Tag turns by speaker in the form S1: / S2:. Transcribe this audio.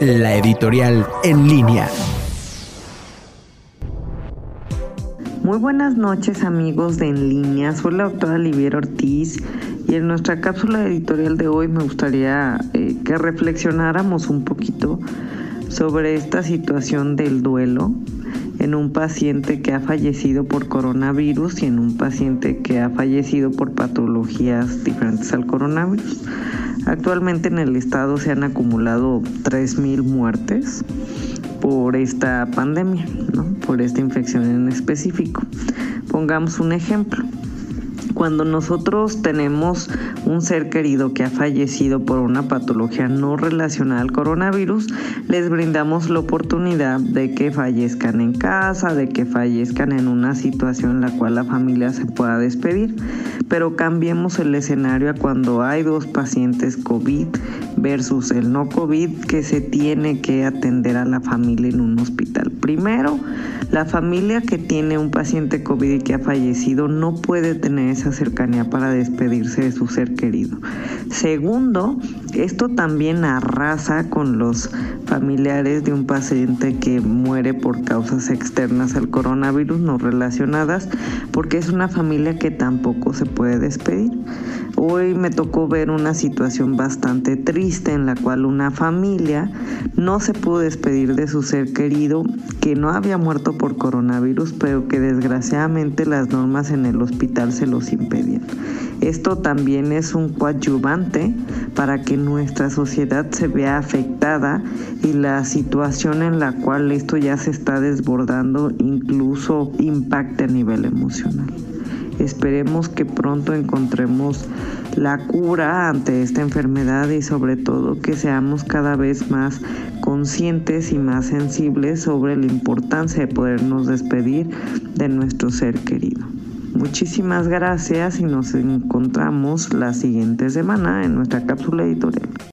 S1: La editorial en línea.
S2: Muy buenas noches amigos de En línea, soy la doctora Olivier Ortiz y en nuestra cápsula editorial de hoy me gustaría eh, que reflexionáramos un poquito sobre esta situación del duelo en un paciente que ha fallecido por coronavirus y en un paciente que ha fallecido por patologías diferentes al coronavirus. Actualmente en el estado se han acumulado 3.000 muertes por esta pandemia, por esta infección en específico. Pongamos un ejemplo. Cuando nosotros tenemos un ser querido que ha fallecido por una patología no relacionada al coronavirus, les brindamos la oportunidad de que fallezcan en casa, de que fallezcan en una situación en la cual la familia se pueda despedir. Pero cambiemos el escenario a cuando hay dos pacientes COVID versus el no COVID que se tiene que atender a la familia en un hospital. Primero, la familia que tiene un paciente COVID y que ha fallecido no puede tener esa cercanía para despedirse de su ser querido. Segundo, esto también arrasa con los familiares de un paciente que muere por causas externas al coronavirus no relacionadas porque es una familia que tampoco se puede despedir. Hoy me tocó ver una situación bastante triste en la cual una familia no se pudo despedir de su ser querido que no había muerto por coronavirus, pero que desgraciadamente las normas en el hospital se los impedían. Esto también es un coadyuvante para que nuestra sociedad se vea afectada y la situación en la cual esto ya se está desbordando incluso impacte a nivel emocional. Esperemos que pronto encontremos la cura ante esta enfermedad y sobre todo que seamos cada vez más conscientes y más sensibles sobre la importancia de podernos despedir de nuestro ser querido. Muchísimas gracias y nos encontramos la siguiente semana en nuestra cápsula editorial.